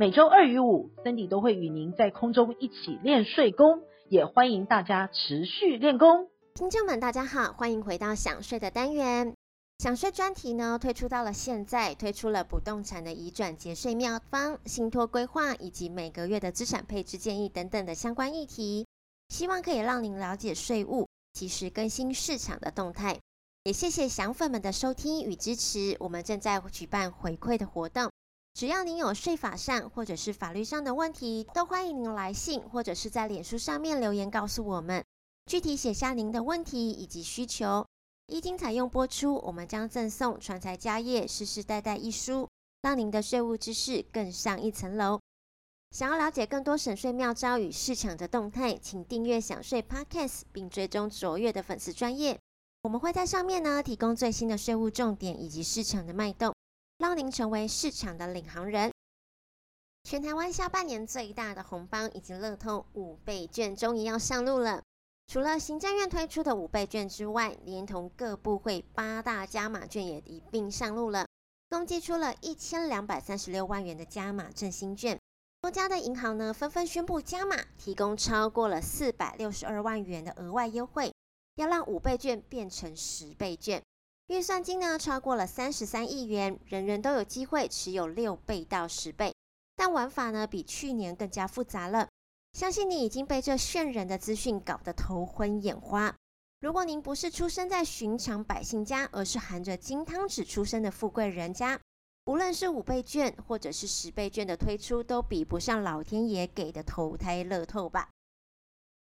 每周二与五，Cindy 都会与您在空中一起练税功，也欢迎大家持续练功。听众们，大家好，欢迎回到想税的单元。想税专题呢，推出到了现在，推出了不动产的移转节税妙方、信托规划以及每个月的资产配置建议等等的相关议题，希望可以让您了解税务，及时更新市场的动态。也谢谢想粉们的收听与支持。我们正在举办回馈的活动，只要您有税法上或者是法律上的问题，都欢迎您来信或者是在脸书上面留言告诉我们，具体写下您的问题以及需求。一经采用播出，我们将赠送《传财家业世世代代》一书，让您的税务知识更上一层楼。想要了解更多省税妙招与市场的动态，请订阅享税 Podcast，并追踪卓越的粉丝专业。我们会在上面呢提供最新的税务重点以及市场的脉动，让您成为市场的领航人。全台湾下半年最大的红包以及乐透五倍券终于要上路了。除了行政院推出的五倍券之外，连同各部会八大加码券也一并上路了，共计出了一千两百三十六万元的加码振兴券。多家的银行呢纷纷宣布加码，提供超过了四百六十二万元的额外优惠。要让五倍券变成十倍券，预算金呢超过了三十三亿元，人人都有机会持有六倍到十倍。但玩法呢比去年更加复杂了，相信你已经被这炫人的资讯搞得头昏眼花。如果您不是出生在寻常百姓家，而是含着金汤匙出生的富贵人家，无论是五倍券或者是十倍券的推出，都比不上老天爷给的投胎乐透吧。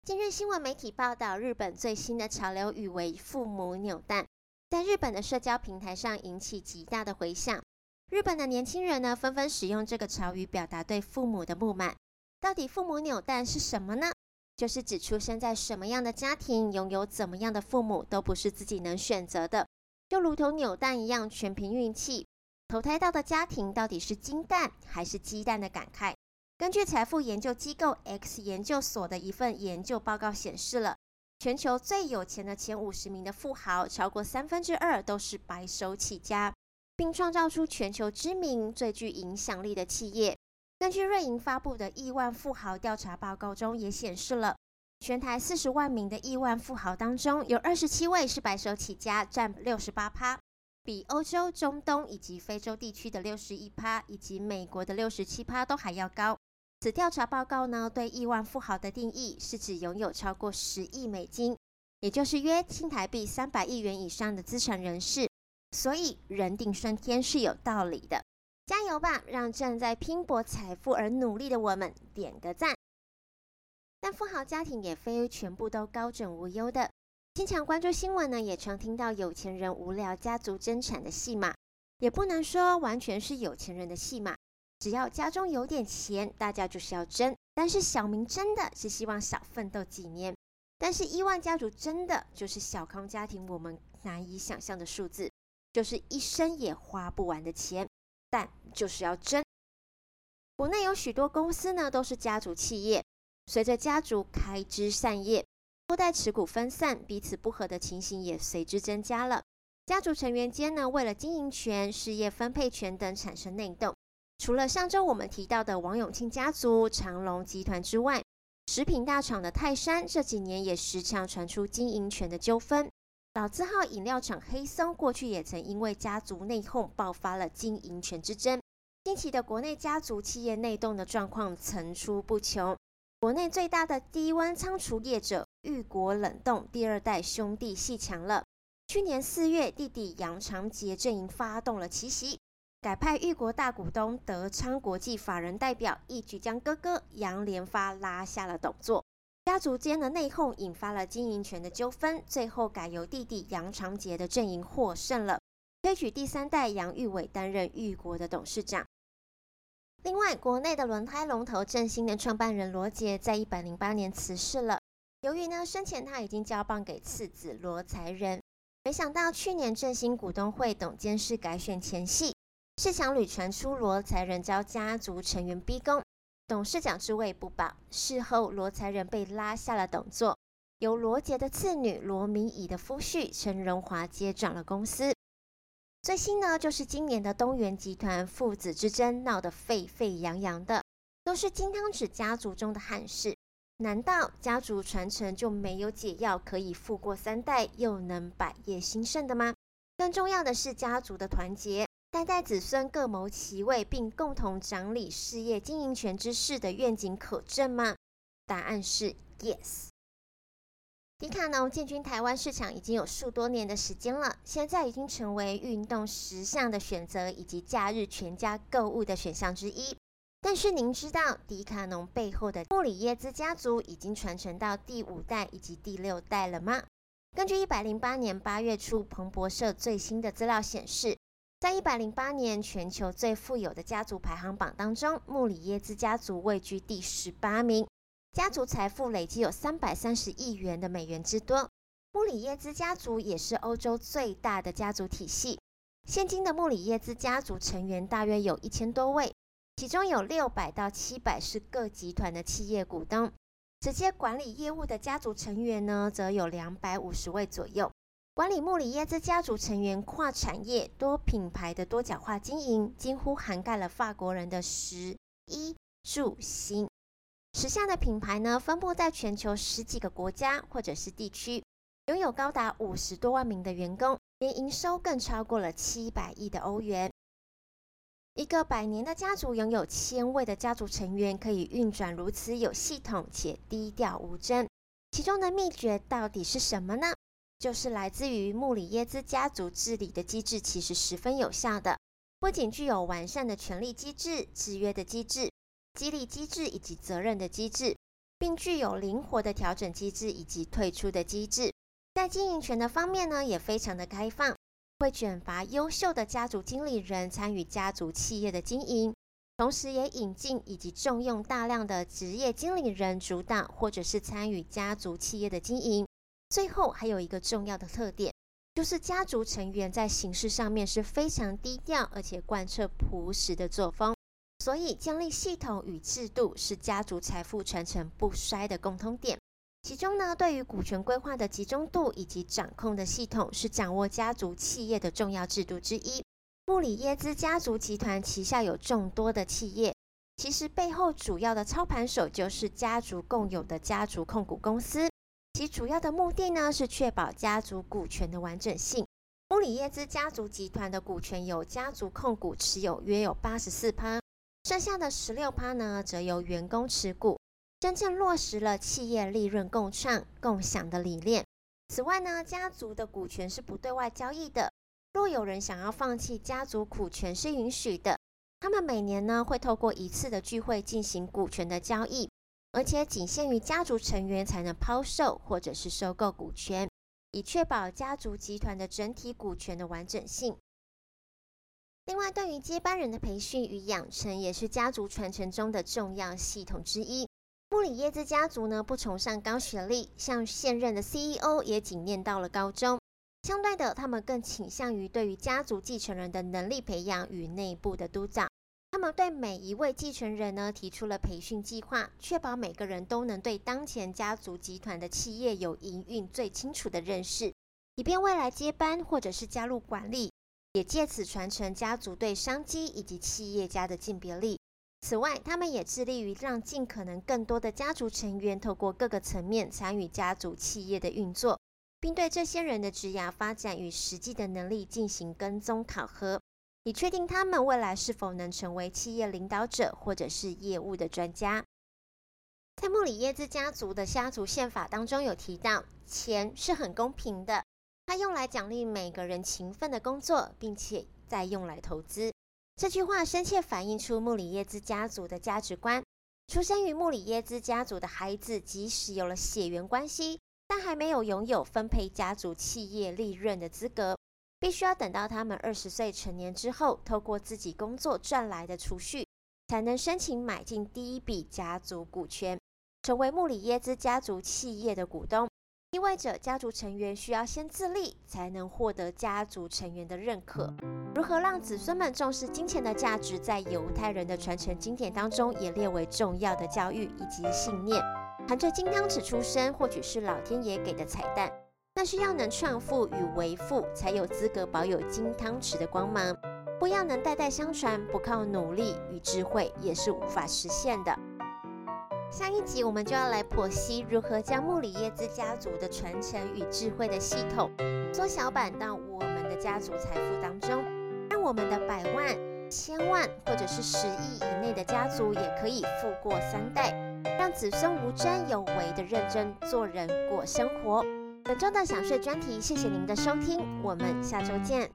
近日新闻媒体报道，日本最新的潮流语为“父母扭蛋”，在日本的社交平台上引起极大的回响。日本的年轻人呢，纷纷使用这个潮语表达对父母的不满。到底“父母扭蛋”是什么呢？就是指出生在什么样的家庭，拥有怎么样的父母，都不是自己能选择的，就如同扭蛋一样，全凭运气。投胎到的家庭到底是金蛋还是鸡蛋的感慨。根据财富研究机构 X 研究所的一份研究报告显示了，全球最有钱的前五十名的富豪，超过三分之二都是白手起家，并创造出全球知名、最具影响力的企业。根据瑞银发布的亿万富豪调查报告中也显示了，全台四十万名的亿万富豪当中，有二十七位是白手起家，占六十八趴，比欧洲、中东以及非洲地区的六十一趴，以及美国的六十七趴都还要高。此调查报告呢，对亿万富豪的定义是指拥有超过十亿美金，也就是约新台币三百亿元以上的资产人士。所以人定胜天是有道理的，加油吧，让正在拼搏财富而努力的我们点个赞。但富豪家庭也非全部都高枕无忧的，经常关注新闻呢，也常听到有钱人无聊家族争产的戏码，也不能说完全是有钱人的戏码。只要家中有点钱，大家就是要争。但是小明真的是希望少奋斗几年，但是亿万家族真的就是小康家庭，我们难以想象的数字，就是一生也花不完的钱，但就是要争。国内有许多公司呢，都是家族企业，随着家族开枝散叶，后代持股分散，彼此不和的情形也随之增加了。家族成员间呢，为了经营权、事业分配权等产生内斗。除了上周我们提到的王永庆家族、长隆集团之外，食品大厂的泰山这几年也时常传出经营权的纠纷。老字号饮料厂黑松过去也曾因为家族内讧爆发了经营权之争。近期的国内家族企业内斗的状况层出不穷。国内最大的低温仓储业者玉国冷冻第二代兄弟鬩墙了。去年四月，弟弟杨长杰阵营发动了奇袭。改派玉国大股东德昌国际法人代表，一举将哥哥杨连发拉下了董座。家族间的内讧引发了经营权的纠纷，最后改由弟弟杨长杰的阵营获胜了，推举第三代杨玉伟担任玉国的董事长。另外，国内的轮胎龙头正兴的创办人罗杰在一百零八年辞世了。由于呢生前他已经交棒给次子罗才仁，没想到去年正兴股东会董监事改选前夕，市场里传出罗才仁遭家族成员逼宫，董事长之位不保。事后罗才仁被拉下了董座，由罗杰的次女罗明仪的夫婿陈荣华接掌了公司。最新呢，就是今年的东元集团父子之争闹得沸沸扬扬的，都是金汤匙家族中的汉事。难道家族传承就没有解药可以富过三代，又能百业兴盛的吗？更重要的是家族的团结，代代子孙各谋其位，并共同掌理事业经营权之事的愿景可证吗？答案是 yes。迪卡侬进军台湾市场已经有数多年的时间了，现在已经成为运动时尚的选择以及假日全家购物的选项之一。但是您知道迪卡侬背后的穆里耶兹家族已经传承到第五代以及第六代了吗？根据一百零八年八月初彭博社最新的资料显示，在一百零八年全球最富有的家族排行榜当中，穆里耶兹家族位居第十八名。家族财富累计有三百三十亿元的美元之多。穆里耶兹家族也是欧洲最大的家族体系。现今的穆里耶兹家族成员大约有一千多位，其中有六百到七百是各集团的企业股东。直接管理业务的家族成员呢，则有两百五十位左右。管理穆里耶兹家族成员跨产业、多品牌的多角化经营，几乎涵盖了法国人的食衣住行。时下的品牌呢，分布在全球十几个国家或者是地区，拥有高达五十多万名的员工，年营收更超过了七百亿的欧元。一个百年的家族拥有千位的家族成员，可以运转如此有系统且低调无争。其中的秘诀到底是什么呢？就是来自于穆里耶兹家族治理的机制，其实十分有效的，不仅具有完善的权力机制、制约的机制。激励机制以及责任的机制，并具有灵活的调整机制以及退出的机制。在经营权的方面呢，也非常的开放，会选拔优秀的家族经理人参与家族企业的经营，同时也引进以及重用大量的职业经理人主导或者是参与家族企业的经营。最后还有一个重要的特点，就是家族成员在行事上面是非常低调，而且贯彻朴实的作风。所以，建立系统与制度是家族财富传承不衰的共通点。其中呢，对于股权规划的集中度以及掌控的系统，是掌握家族企业的重要制度之一。穆里耶兹家族集团旗下有众多的企业，其实背后主要的操盘手就是家族共有的家族控股公司。其主要的目的呢，是确保家族股权的完整性。穆里耶兹家族集团的股权由家族控股持有约有八十四趴。剩下的十六趴呢，则由员工持股，真正落实了企业利润共创、共享的理念。此外呢，家族的股权是不对外交易的。若有人想要放弃家族股权，是允许的。他们每年呢，会透过一次的聚会进行股权的交易，而且仅限于家族成员才能抛售或者是收购股权，以确保家族集团的整体股权的完整性。另外，对于接班人的培训与养成，也是家族传承中的重要系统之一。布里耶兹家族呢，不崇尚高学历，像现任的 CEO 也仅念到了高中。相对的，他们更倾向于对于家族继承人的能力培养与内部的督导。他们对每一位继承人呢，提出了培训计划，确保每个人都能对当前家族集团的企业有营运最清楚的认识，以便未来接班或者是加入管理。也借此传承家族对商机以及企业家的鉴别力。此外，他们也致力于让尽可能更多的家族成员透过各个层面参与家族企业的运作，并对这些人的职涯发展与实际的能力进行跟踪考核，以确定他们未来是否能成为企业领导者或者是业务的专家。在穆里耶兹家族的家族宪法当中有提到，钱是很公平的。它用来奖励每个人勤奋的工作，并且再用来投资。这句话深切反映出穆里耶兹家族的价值观。出生于穆里耶兹家族的孩子，即使有了血缘关系，但还没有拥有分配家族企业利润的资格，必须要等到他们二十岁成年之后，透过自己工作赚来的储蓄，才能申请买进第一笔家族股权，成为穆里耶兹家族企业的股东。意味着家族成员需要先自立，才能获得家族成员的认可。如何让子孙们重视金钱的价值，在犹太人的传承经典当中也列为重要的教育以及信念。含着金汤匙出生，或许是老天爷给的彩蛋，但是要能创富与为富，才有资格保有金汤匙的光芒。不要能代代相传，不靠努力与智慧，也是无法实现的。下一集我们就要来剖析如何将穆里耶兹家族的传承与智慧的系统缩小版到我们的家族财富当中，让我们的百万、千万或者是十亿以内的家族也可以富过三代，让子孙无争有为的认真做人过生活。本周的想睡专题，谢谢您的收听，我们下周见。